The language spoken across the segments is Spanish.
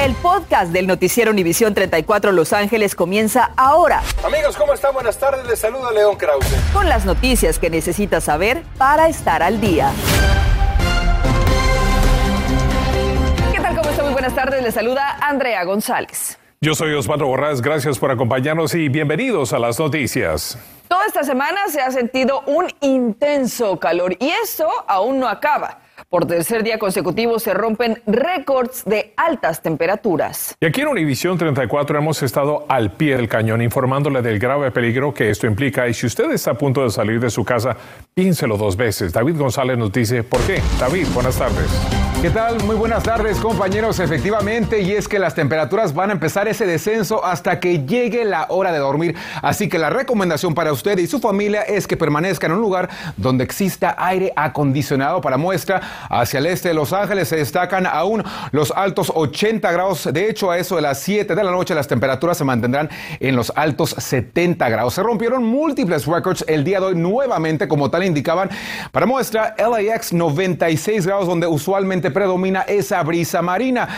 El podcast del noticiero Univisión 34 Los Ángeles comienza ahora. Amigos, ¿cómo están? Buenas tardes. Les saluda León Krause. Con las noticias que necesitas saber para estar al día. ¿Qué tal? ¿Cómo está? Muy buenas tardes. Les saluda Andrea González. Yo soy Osvaldo Borrás. Gracias por acompañarnos y bienvenidos a las noticias. Toda esta semana se ha sentido un intenso calor y esto aún no acaba. Por tercer día consecutivo se rompen récords de altas temperaturas. Y aquí en Univisión 34 hemos estado al pie del cañón informándole del grave peligro que esto implica. Y si usted está a punto de salir de su casa, piénselo dos veces. David González nos dice por qué. David, buenas tardes. ¿Qué tal? Muy buenas tardes compañeros. Efectivamente, y es que las temperaturas van a empezar ese descenso hasta que llegue la hora de dormir. Así que la recomendación para usted y su familia es que permanezca en un lugar donde exista aire acondicionado para muestra. Hacia el este de Los Ángeles se destacan aún los altos 80 grados. De hecho, a eso de las 7 de la noche las temperaturas se mantendrán en los altos 70 grados. Se rompieron múltiples récords el día de hoy nuevamente, como tal indicaban. Para muestra, LAX 96 grados, donde usualmente predomina esa brisa marina.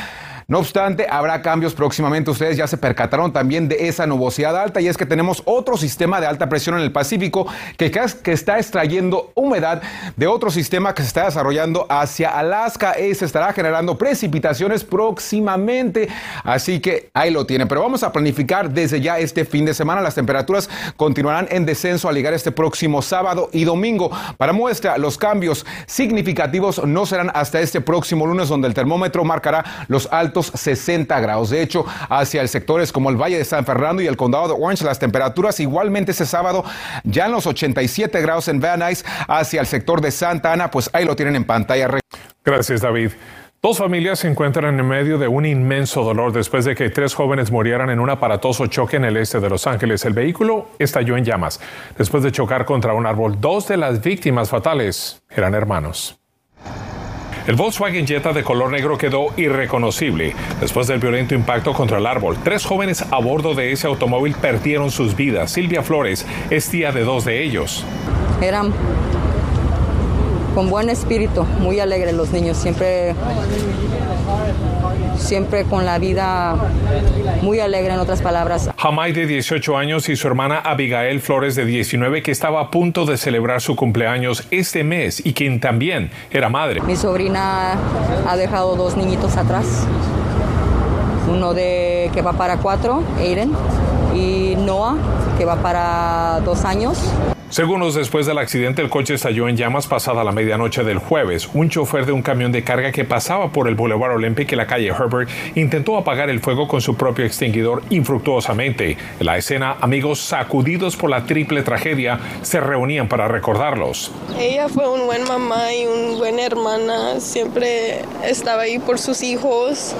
No obstante, habrá cambios próximamente. Ustedes ya se percataron también de esa nubosidad alta y es que tenemos otro sistema de alta presión en el Pacífico que, está extrayendo humedad de otro sistema que se está desarrollando hacia Alaska y se estará generando precipitaciones próximamente. Así que ahí lo tiene. Pero vamos a planificar desde ya este fin de semana. Las temperaturas continuarán en descenso al llegar este próximo sábado y domingo. Para muestra, los cambios significativos no serán hasta este próximo lunes donde el termómetro marcará los altos 60 grados. De hecho, hacia el sectores como el Valle de San Fernando y el Condado de Orange, las temperaturas igualmente ese sábado ya en los 87 grados en Van Nuys, hacia el sector de Santa Ana, pues ahí lo tienen en pantalla. Gracias, David. Dos familias se encuentran en medio de un inmenso dolor después de que tres jóvenes murieran en un aparatoso choque en el este de Los Ángeles. El vehículo estalló en llamas. Después de chocar contra un árbol, dos de las víctimas fatales eran hermanos. El Volkswagen Jetta de color negro quedó irreconocible después del violento impacto contra el árbol. Tres jóvenes a bordo de ese automóvil perdieron sus vidas. Silvia Flores es tía de dos de ellos. Eran con buen espíritu, muy alegres los niños, siempre siempre con la vida muy alegre, en otras palabras. Jamai, de 18 años, y su hermana Abigail Flores, de 19, que estaba a punto de celebrar su cumpleaños este mes y quien también era madre. Mi sobrina ha dejado dos niñitos atrás. Uno de que va para cuatro, Aiden, y Noah, que va para dos años. Segundos después del accidente, el coche estalló en llamas pasada la medianoche del jueves. Un chofer de un camión de carga que pasaba por el Boulevard Olympic y la calle Herbert intentó apagar el fuego con su propio extinguidor infructuosamente. En la escena, amigos sacudidos por la triple tragedia se reunían para recordarlos. Ella fue un buen mamá y un buen hermana. Siempre estaba ahí por sus hijos.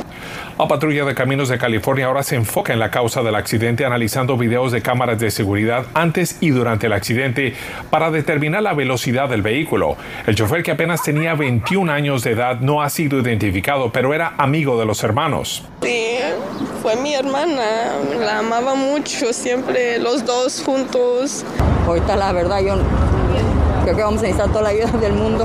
La patrulla de caminos de California ahora se enfoca en la causa del accidente analizando videos de cámaras de seguridad antes y durante el accidente para determinar la velocidad del vehículo. El chofer que apenas tenía 21 años de edad no ha sido identificado, pero era amigo de los hermanos. Sí, fue mi hermana, la amaba mucho, siempre los dos juntos. Ahorita la verdad yo creo que vamos a necesitar toda la ayuda del mundo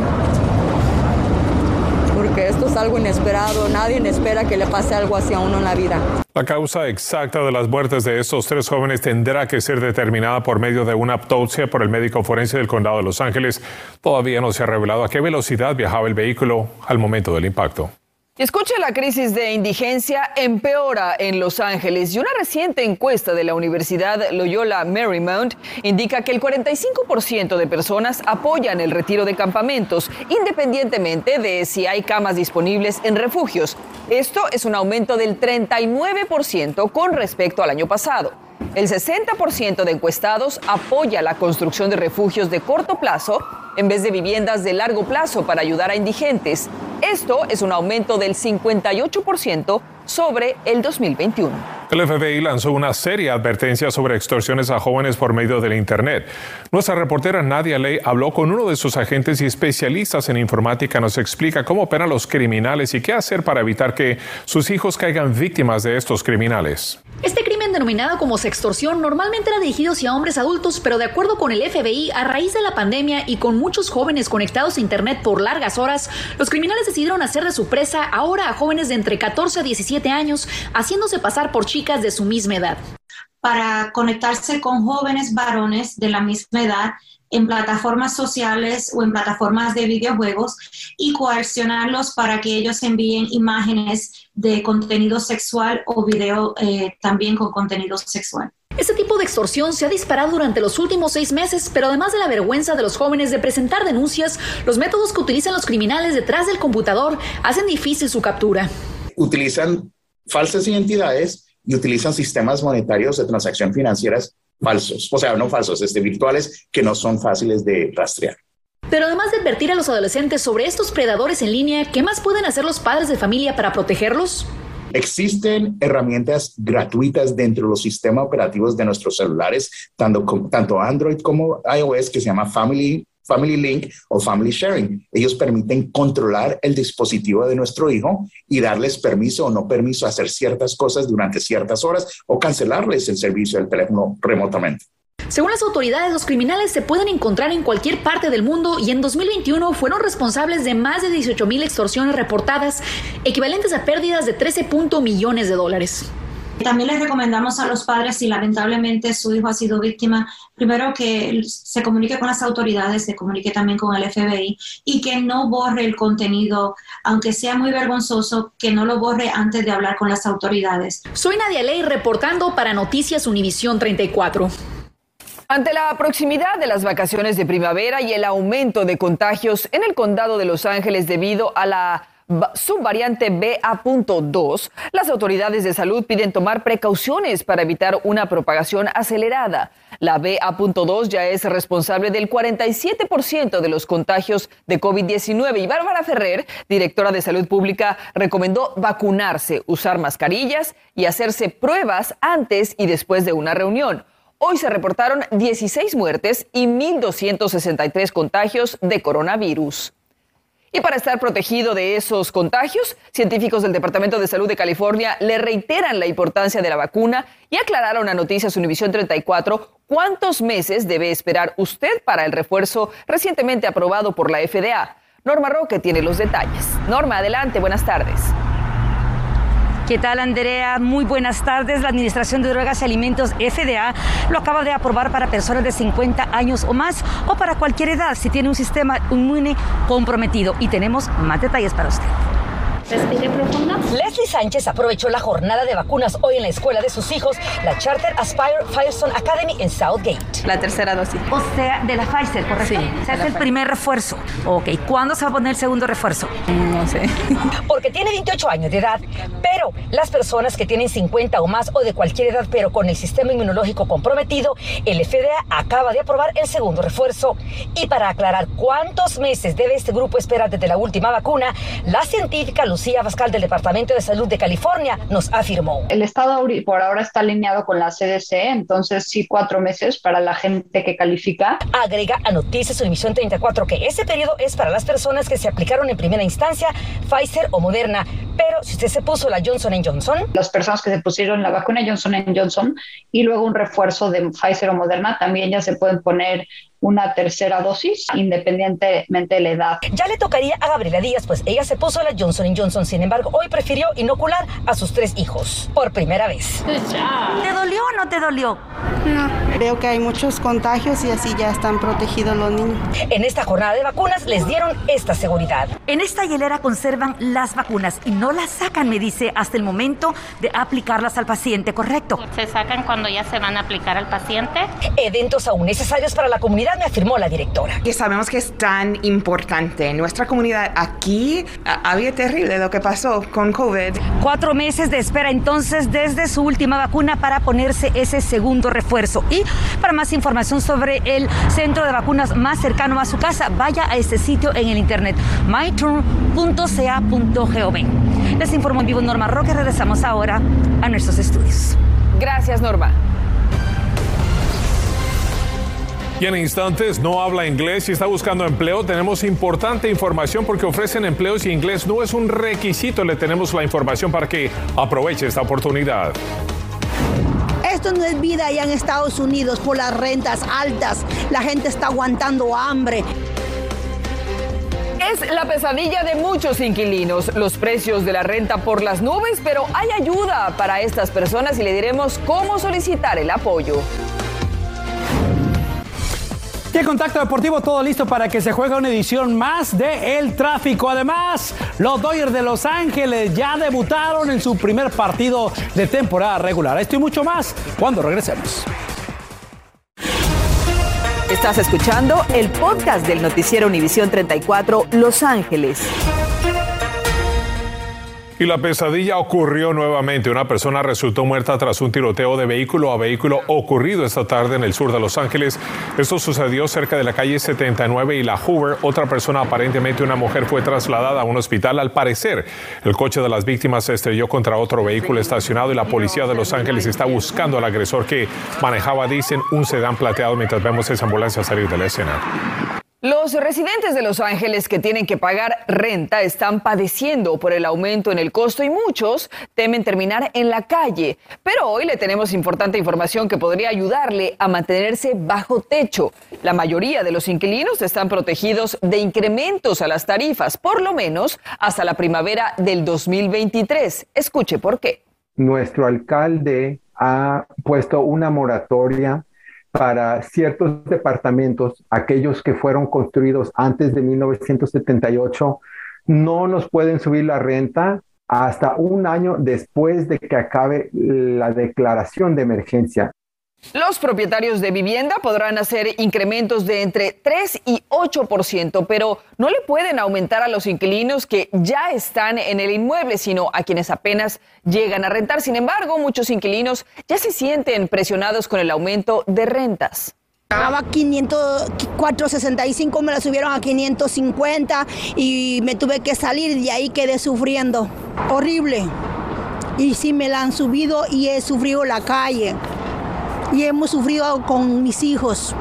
esto es algo inesperado, nadie espera que le pase algo así a uno en la vida. La causa exacta de las muertes de estos tres jóvenes tendrá que ser determinada por medio de una autopsia por el médico forense del condado de Los Ángeles. Todavía no se ha revelado a qué velocidad viajaba el vehículo al momento del impacto. Escuche, la crisis de indigencia empeora en Los Ángeles y una reciente encuesta de la Universidad Loyola Marymount indica que el 45% de personas apoyan el retiro de campamentos, independientemente de si hay camas disponibles en refugios. Esto es un aumento del 39% con respecto al año pasado. El 60% de encuestados apoya la construcción de refugios de corto plazo en vez de viviendas de largo plazo para ayudar a indigentes. Esto es un aumento del 58% sobre el 2021. El FBI lanzó una serie de advertencias sobre extorsiones a jóvenes por medio del Internet. Nuestra reportera Nadia Ley habló con uno de sus agentes y especialistas en informática. Nos explica cómo operan los criminales y qué hacer para evitar que sus hijos caigan víctimas de estos criminales. Este crimen denominada como sextorsión normalmente era dirigido hacia hombres adultos, pero de acuerdo con el FBI, a raíz de la pandemia y con muchos jóvenes conectados a Internet por largas horas, los criminales decidieron hacer de su presa ahora a jóvenes de entre 14 a 17 años, haciéndose pasar por chicas de su misma edad. Para conectarse con jóvenes varones de la misma edad en plataformas sociales o en plataformas de videojuegos y coercionarlos para que ellos envíen imágenes de contenido sexual o video eh, también con contenido sexual. Este tipo de extorsión se ha disparado durante los últimos seis meses, pero además de la vergüenza de los jóvenes de presentar denuncias, los métodos que utilizan los criminales detrás del computador hacen difícil su captura. Utilizan falsas identidades y utilizan sistemas monetarios de transacción financieras falsos, o sea, no falsos, este, virtuales que no son fáciles de rastrear. Pero además de advertir a los adolescentes sobre estos predadores en línea, ¿qué más pueden hacer los padres de familia para protegerlos? Existen herramientas gratuitas dentro de los sistemas operativos de nuestros celulares, tanto, tanto Android como iOS, que se llama Family Family Link o Family Sharing. Ellos permiten controlar el dispositivo de nuestro hijo y darles permiso o no permiso a hacer ciertas cosas durante ciertas horas o cancelarles el servicio del teléfono remotamente. Según las autoridades, los criminales se pueden encontrar en cualquier parte del mundo y en 2021 fueron responsables de más de 18 mil extorsiones reportadas, equivalentes a pérdidas de 13 millones de dólares. También les recomendamos a los padres, si lamentablemente su hijo ha sido víctima, primero que se comunique con las autoridades, se comunique también con el FBI y que no borre el contenido, aunque sea muy vergonzoso, que no lo borre antes de hablar con las autoridades. Soy Nadia Ley reportando para Noticias Univisión 34. Ante la proximidad de las vacaciones de primavera y el aumento de contagios en el condado de Los Ángeles debido a la subvariante BA.2, las autoridades de salud piden tomar precauciones para evitar una propagación acelerada. La BA.2 ya es responsable del 47% de los contagios de COVID-19 y Bárbara Ferrer, directora de salud pública, recomendó vacunarse, usar mascarillas y hacerse pruebas antes y después de una reunión. Hoy se reportaron 16 muertes y 1.263 contagios de coronavirus. Y para estar protegido de esos contagios, científicos del Departamento de Salud de California le reiteran la importancia de la vacuna y aclararon a Noticias Univisión 34 cuántos meses debe esperar usted para el refuerzo recientemente aprobado por la FDA. Norma Roque tiene los detalles. Norma, adelante, buenas tardes. ¿Qué tal, Andrea? Muy buenas tardes. La Administración de Drogas y Alimentos FDA lo acaba de aprobar para personas de 50 años o más o para cualquier edad si tiene un sistema inmune comprometido. Y tenemos más detalles para usted. Respire profundo. Leslie Sánchez aprovechó la jornada de vacunas hoy en la escuela de sus hijos, la Charter Aspire Firestone Academy en Southgate. La tercera dosis. O sea, de la Pfizer, ¿correcto? Sí. Se hace el primer refuerzo. Ok, ¿cuándo se va a poner el segundo refuerzo? No sé. Porque tiene 28 años de edad, pero las personas que tienen 50 o más o de cualquier edad, pero con el sistema inmunológico comprometido, el FDA acaba de aprobar el segundo refuerzo. Y para aclarar cuántos meses debe este grupo esperar desde la última vacuna, la científica Lucía Pascal del Departamento de Salud de California nos afirmó. El estado por ahora está alineado con la CDC, entonces sí cuatro meses para la gente que califica. Agrega a Noticias Univisión 34 que ese periodo es para las personas que se aplicaron en primera instancia Pfizer o Moderna, pero si usted se puso la Johnson Johnson. Las personas que se pusieron la vacuna Johnson Johnson y luego un refuerzo de Pfizer o Moderna también ya se pueden poner una tercera dosis, independientemente de la edad. Ya le tocaría a Gabriela Díaz, pues ella se puso la Johnson Johnson, sin embargo, hoy prefirió inocular a sus tres hijos por primera vez. ¿Te dolió o no te dolió? No, veo que hay muchos contagios y así ya están protegidos los niños. En esta jornada de vacunas les dieron esta seguridad. En esta hielera conservan las vacunas y no las sacan, me dice, hasta el momento de aplicarlas al paciente, ¿correcto? Se sacan cuando ya se van a aplicar al paciente. Eventos aún necesarios para la comunidad me afirmó la directora. Que sabemos que es tan importante. En nuestra comunidad aquí había terrible lo que pasó con COVID. Cuatro meses de espera entonces desde su última vacuna para ponerse ese segundo refuerzo. Y para más información sobre el centro de vacunas más cercano a su casa, vaya a este sitio en el internet myturn.ca.gov. Les informo en vivo Norma Roque. Regresamos ahora a nuestros estudios. Gracias, Norma. Y en instantes no habla inglés y está buscando empleo. Tenemos importante información porque ofrecen empleos y inglés no es un requisito. Le tenemos la información para que aproveche esta oportunidad. Esto no es vida allá en Estados Unidos por las rentas altas. La gente está aguantando hambre. Es la pesadilla de muchos inquilinos, los precios de la renta por las nubes, pero hay ayuda para estas personas y le diremos cómo solicitar el apoyo. Y Contacto Deportivo, todo listo para que se juegue una edición más de El Tráfico. Además, los Dodgers de Los Ángeles ya debutaron en su primer partido de temporada regular. Esto y mucho más cuando regresemos. Estás escuchando el podcast del noticiero Univisión 34 Los Ángeles. Y la pesadilla ocurrió nuevamente. Una persona resultó muerta tras un tiroteo de vehículo a vehículo ocurrido esta tarde en el sur de Los Ángeles. Esto sucedió cerca de la calle 79 y la Hoover. Otra persona, aparentemente una mujer, fue trasladada a un hospital. Al parecer, el coche de las víctimas se estrelló contra otro vehículo estacionado y la policía de Los Ángeles está buscando al agresor que manejaba, dicen, un sedán plateado mientras vemos esa ambulancia salir de la escena. Los residentes de Los Ángeles que tienen que pagar renta están padeciendo por el aumento en el costo y muchos temen terminar en la calle. Pero hoy le tenemos importante información que podría ayudarle a mantenerse bajo techo. La mayoría de los inquilinos están protegidos de incrementos a las tarifas, por lo menos hasta la primavera del 2023. Escuche por qué. Nuestro alcalde ha puesto una moratoria para ciertos departamentos, aquellos que fueron construidos antes de 1978, no nos pueden subir la renta hasta un año después de que acabe la declaración de emergencia. Los propietarios de vivienda podrán hacer incrementos de entre 3 y 8%, pero no le pueden aumentar a los inquilinos que ya están en el inmueble, sino a quienes apenas llegan a rentar. Sin embargo, muchos inquilinos ya se sienten presionados con el aumento de rentas. Pagaba 500, 465, me la subieron a 550 y me tuve que salir y ahí quedé sufriendo. Horrible. Y sí me la han subido y he sufrido la calle y hemos sufrido con mis hijos.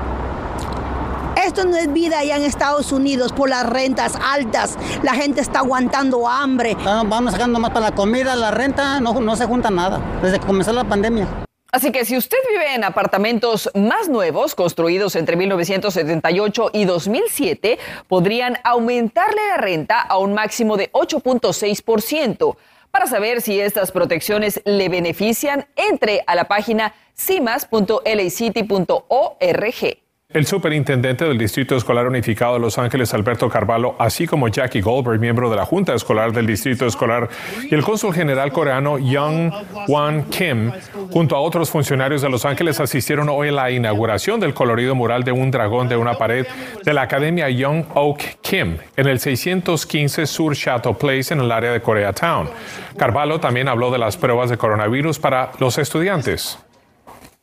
Esto no es vida allá en Estados Unidos por las rentas altas. La gente está aguantando hambre. Vamos sacando más para la comida, la renta, no, no se junta nada desde que comenzó la pandemia. Así que si usted vive en apartamentos más nuevos, construidos entre 1978 y 2007, podrían aumentarle la renta a un máximo de 8.6%. Para saber si estas protecciones le benefician, entre a la página cimas.lacity.org. El superintendente del Distrito Escolar Unificado de Los Ángeles, Alberto Carvalho, así como Jackie Goldberg, miembro de la Junta Escolar del Distrito Escolar, y el cónsul general coreano Young Wan Kim, junto a otros funcionarios de Los Ángeles, asistieron hoy a la inauguración del colorido mural de un dragón de una pared de la Academia Young Oak Kim en el 615 Sur Chateau Place en el área de Koreatown. Carvalho también habló de las pruebas de coronavirus para los estudiantes.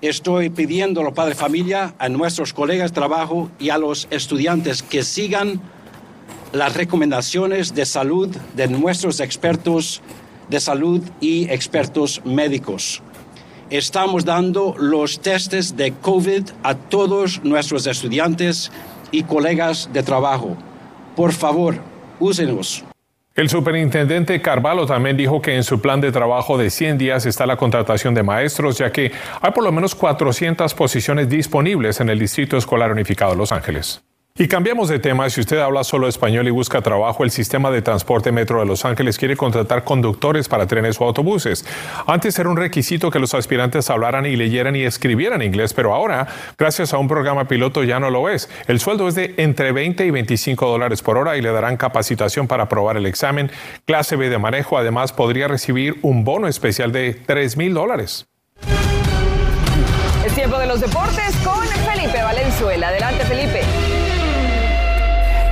Estoy pidiendo a los padres de familia, a nuestros colegas de trabajo y a los estudiantes que sigan las recomendaciones de salud de nuestros expertos de salud y expertos médicos. Estamos dando los testes de COVID a todos nuestros estudiantes y colegas de trabajo. Por favor, úsenos. El superintendente Carvalho también dijo que en su plan de trabajo de 100 días está la contratación de maestros, ya que hay por lo menos 400 posiciones disponibles en el Distrito Escolar Unificado de Los Ángeles. Y cambiamos de tema. Si usted habla solo español y busca trabajo, el sistema de transporte Metro de Los Ángeles quiere contratar conductores para trenes o autobuses. Antes era un requisito que los aspirantes hablaran y leyeran y escribieran inglés, pero ahora, gracias a un programa piloto, ya no lo es. El sueldo es de entre 20 y 25 dólares por hora y le darán capacitación para aprobar el examen, clase B de manejo. Además, podría recibir un bono especial de 3 mil dólares. Es tiempo de los deportes con Felipe Valenzuela. Adelante, Felipe.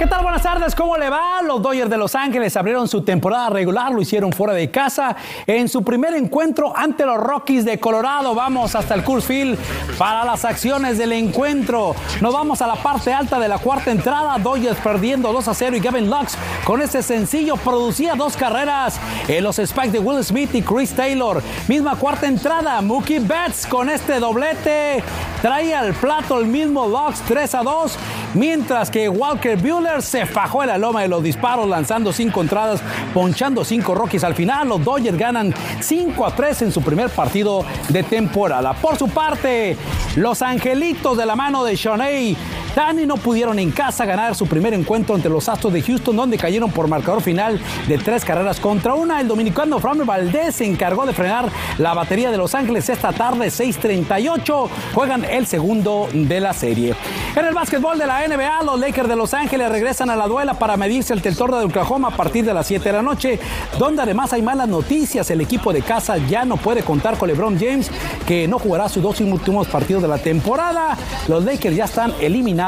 ¿Qué tal? Buenas tardes, ¿cómo le va? Los Dodgers de Los Ángeles abrieron su temporada regular, lo hicieron fuera de casa en su primer encuentro ante los Rockies de Colorado. Vamos hasta el Coors Field para las acciones del encuentro. Nos vamos a la parte alta de la cuarta entrada, Dodgers perdiendo 2 a 0 y Gavin Lux con este sencillo producía dos carreras en los spikes de Will Smith y Chris Taylor. Misma cuarta entrada, Mookie Betts con este doblete traía al plato el mismo Lux 3 a 2, mientras que Walker Bueller se fajó la loma de los disparos, lanzando cinco entradas, ponchando cinco Rockies. Al final, los Dodgers ganan 5 a 3 en su primer partido de temporada. Por su parte, los Angelitos de la mano de Shoney Danny no pudieron en casa ganar su primer encuentro entre los Astros de Houston, donde cayeron por marcador final de tres carreras contra una. El dominicano Framber Valdez se encargó de frenar la batería de Los Ángeles esta tarde, 6:38. Juegan el segundo de la serie. En el básquetbol de la NBA, los Lakers de Los Ángeles regresan a la duela para medirse el Teltorno de Oklahoma a partir de las 7 de la noche, donde además hay malas noticias. El equipo de casa ya no puede contar con LeBron James, que no jugará sus dos últimos partidos de la temporada. Los Lakers ya están eliminados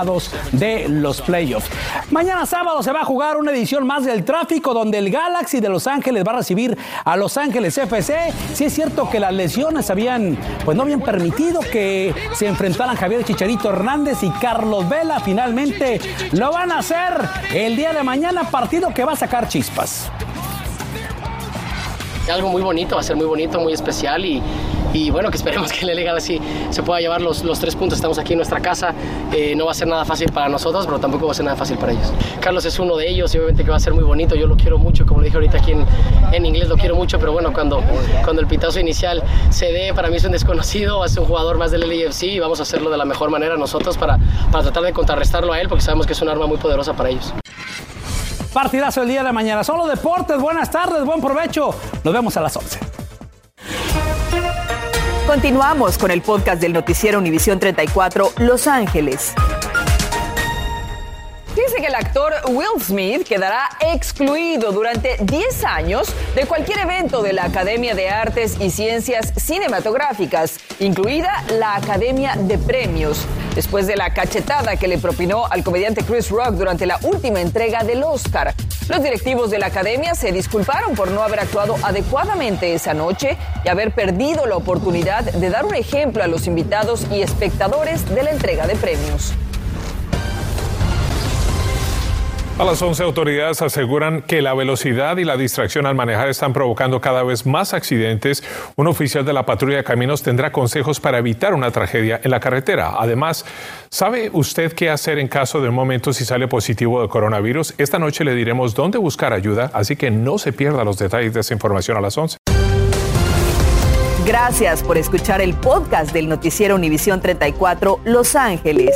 de los playoffs. Mañana sábado se va a jugar una edición más del tráfico donde el Galaxy de Los Ángeles va a recibir a Los Ángeles FC. Si es cierto que las lesiones habían, pues no habían permitido que se enfrentaran Javier Chicharito Hernández y Carlos Vela. Finalmente lo van a hacer el día de mañana, partido que va a sacar chispas. Algo muy bonito, va a ser muy bonito, muy especial y, y bueno, que esperemos que Liga así se pueda llevar los, los tres puntos. Estamos aquí en nuestra casa, eh, no va a ser nada fácil para nosotros, pero tampoco va a ser nada fácil para ellos. Carlos es uno de ellos y obviamente que va a ser muy bonito, yo lo quiero mucho, como le dije ahorita aquí en, en inglés, lo quiero mucho, pero bueno, cuando, cuando el pitazo inicial se dé, para mí es un desconocido, ser un jugador más del LAFC y vamos a hacerlo de la mejor manera nosotros para, para tratar de contrarrestarlo a él, porque sabemos que es un arma muy poderosa para ellos. Partidazo el día de mañana. Solo deportes. Buenas tardes, buen provecho. Nos vemos a las 11. Continuamos con el podcast del noticiero Univisión 34 Los Ángeles. Dice que el actor Will Smith quedará excluido durante 10 años de cualquier evento de la Academia de Artes y Ciencias Cinematográficas, incluida la Academia de Premios, después de la cachetada que le propinó al comediante Chris Rock durante la última entrega del Oscar. Los directivos de la Academia se disculparon por no haber actuado adecuadamente esa noche y haber perdido la oportunidad de dar un ejemplo a los invitados y espectadores de la entrega de premios. A las 11 autoridades aseguran que la velocidad y la distracción al manejar están provocando cada vez más accidentes. Un oficial de la patrulla de caminos tendrá consejos para evitar una tragedia en la carretera. Además, ¿sabe usted qué hacer en caso de un momento si sale positivo de coronavirus? Esta noche le diremos dónde buscar ayuda, así que no se pierda los detalles de esa información a las 11. Gracias por escuchar el podcast del noticiero Univisión 34 Los Ángeles.